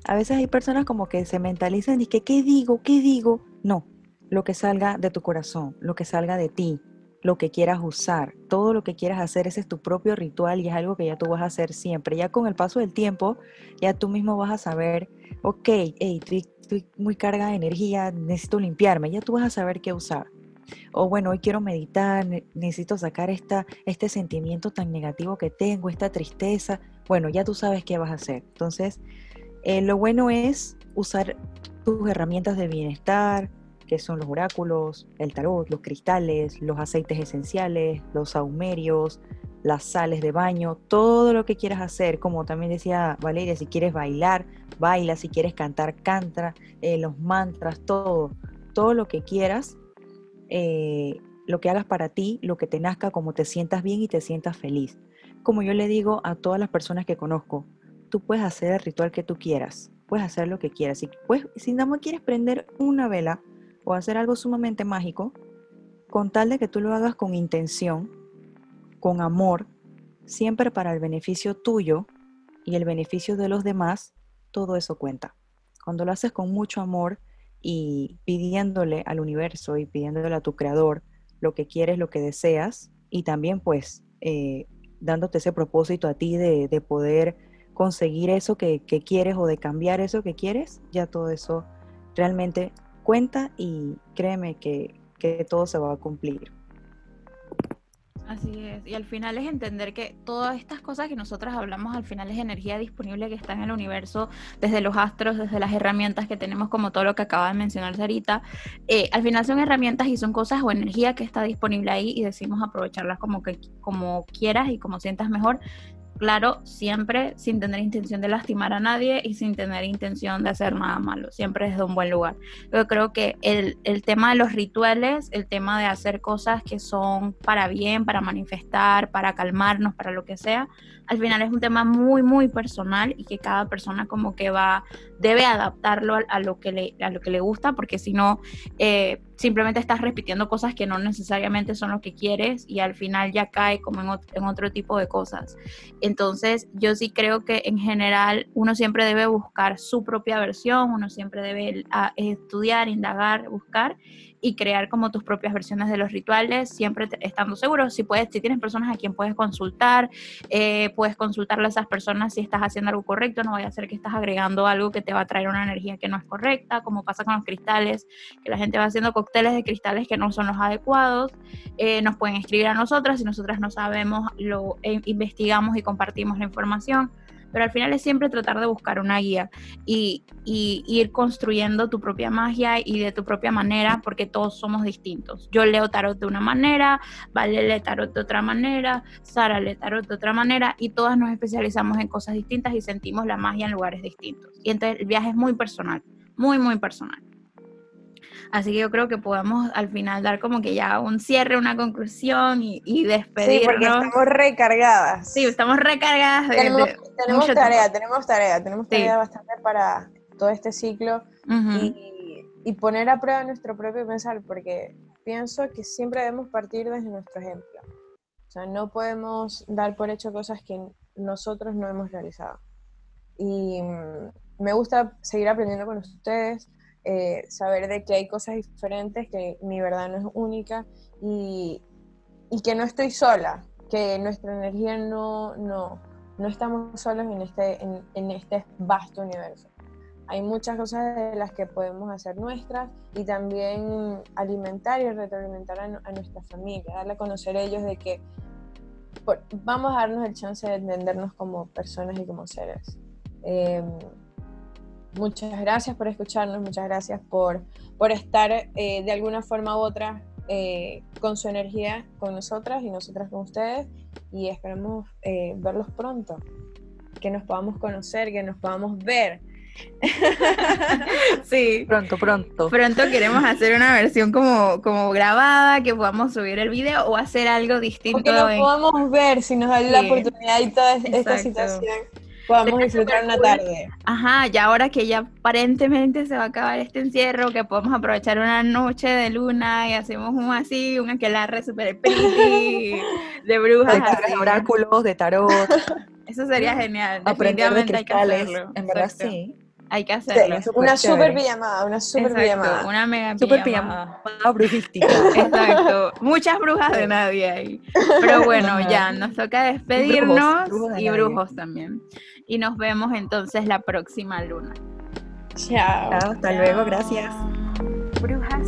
a veces hay personas como que se mentalizan y que, ¿qué digo? ¿Qué digo? No, lo que salga de tu corazón, lo que salga de ti, lo que quieras usar, todo lo que quieras hacer, ese es tu propio ritual y es algo que ya tú vas a hacer siempre. Ya con el paso del tiempo, ya tú mismo vas a saber, ok, hey, estoy, muy carga de energía, necesito limpiarme, ya tú vas a saber qué usar. O bueno, hoy quiero meditar, necesito sacar esta, este sentimiento tan negativo que tengo, esta tristeza. Bueno, ya tú sabes qué vas a hacer. Entonces, eh, lo bueno es usar tus herramientas de bienestar, que son los oráculos, el tarot, los cristales, los aceites esenciales, los saumerios, las sales de baño, todo lo que quieras hacer, como también decía Valeria, si quieres bailar, baila, si quieres cantar, canta, eh, los mantras, todo, todo lo que quieras, eh, lo que hagas para ti, lo que te nazca, como te sientas bien y te sientas feliz. Como yo le digo a todas las personas que conozco, tú puedes hacer el ritual que tú quieras, puedes hacer lo que quieras. Si, pues, si más quieres prender una vela, o hacer algo sumamente mágico, con tal de que tú lo hagas con intención, con amor, siempre para el beneficio tuyo y el beneficio de los demás, todo eso cuenta. Cuando lo haces con mucho amor y pidiéndole al universo y pidiéndole a tu creador lo que quieres, lo que deseas, y también pues eh, dándote ese propósito a ti de, poder conseguir eso que, que, quieres o de cambiar eso que quieres, ya todo eso realmente cuenta y créeme que, todo se va a cumplir. Así es, y al final es entender que todas estas cosas que nosotros hablamos al final es energía disponible que está en el universo, desde los astros, desde las herramientas que tenemos, como todo lo que acaba de mencionar Sarita. Eh, al final son herramientas y son cosas o energía que está disponible ahí y decimos aprovecharlas como, que, como quieras y como sientas mejor, claro, siempre sin tener intención de lastimar a nadie y sin tener intención de hacer nada malo, siempre desde un buen lugar. Yo creo que el, el, tema de los rituales, el tema de hacer cosas que son para bien, para manifestar, para calmarnos, para lo que sea, al final es un tema muy, muy personal y que cada persona como que va, debe adaptarlo a, lo, que le, a lo que le gusta, porque si no, eh, simplemente estás repitiendo cosas que no necesariamente son lo que quieres y al final ya cae como en otro, en otro tipo de cosas. Entonces, yo sí creo que en general uno siempre debe buscar su propia versión, uno siempre debe estudiar, indagar, buscar y crear como tus propias versiones de los rituales, siempre estando seguro. Si puedes, si tienes personas a quien puedes consultar, eh, puedes consultarle a esas personas si estás haciendo algo correcto, no vaya a ser que estás agregando algo que te va a traer una energía que no es correcta, como pasa con los cristales, que la gente va haciendo cócteles de cristales que no son los adecuados. Eh, nos pueden escribir a nosotras, si nosotras no sabemos, lo eh, investigamos y compartimos la información pero al final es siempre tratar de buscar una guía y, ir construyendo tu propia magia y de tu propia manera, porque todos somos distintos. Yo leo tarot de una manera, Vale lee tarot de otra manera, Sara lee tarot de otra manera, y todas nos especializamos en cosas distintas y sentimos la magia en lugares distintos. Y entonces el viaje es muy personal, muy, muy personal. Así que yo creo que podemos al final dar como que ya un cierre, una conclusión y, y despedirnos. Sí, porque estamos recargadas. Sí, estamos recargadas. De, tenemos, tenemos tarea, tenemos tarea, tenemos tarea bastante para todo este ciclo y, y, poner a prueba nuestro propio pensar, porque pienso que siempre debemos partir desde nuestro ejemplo. O sea, no podemos dar por hecho cosas que nosotros no hemos realizado. Y mm, me gusta seguir aprendiendo con ustedes, eh, saber de que hay cosas diferentes, que mi verdad no es única y, y que no estoy sola, que nuestra energía no, no, no estamos solos en este, en, en, este vasto universo. Hay muchas cosas de las que podemos hacer nuestras y también alimentar y retroalimentar a, a nuestra familia, darle a conocer a ellos de que por, vamos a darnos el chance de entendernos como personas y como seres. Eh, muchas gracias por escucharnos, muchas gracias por, por estar eh, de alguna forma u otra eh, con su energía con nosotras y nosotras con ustedes y esperemos eh, verlos pronto, que nos podamos conocer, que nos podamos ver. sí, pronto, pronto. Pronto queremos hacer una versión como, como grabada, que podamos subir el video o hacer algo distinto. O que nos podamos ver si nos da la oportunidad y toda esta situación podamos disfrutar una tarde. Ajá, y ahora que ya aparentemente se va a acabar este encierro, que podemos aprovechar una noche de luna y hacemos un así, un aquelarre super de brujas. De oráculos, de tarot. Eso sería genial. Aprender de cristales. En verdad sí. Hay que hacerlo. una super pijamada, una super pijamada. Una mega super pijamada. brujística. Exacto. Muchas brujas de nadie ahí. Pero bueno, ya nos toca despedirnos y brujos también. Y nos vemos entonces la próxima luna. Chao. Chao hasta luego, gracias. Brujas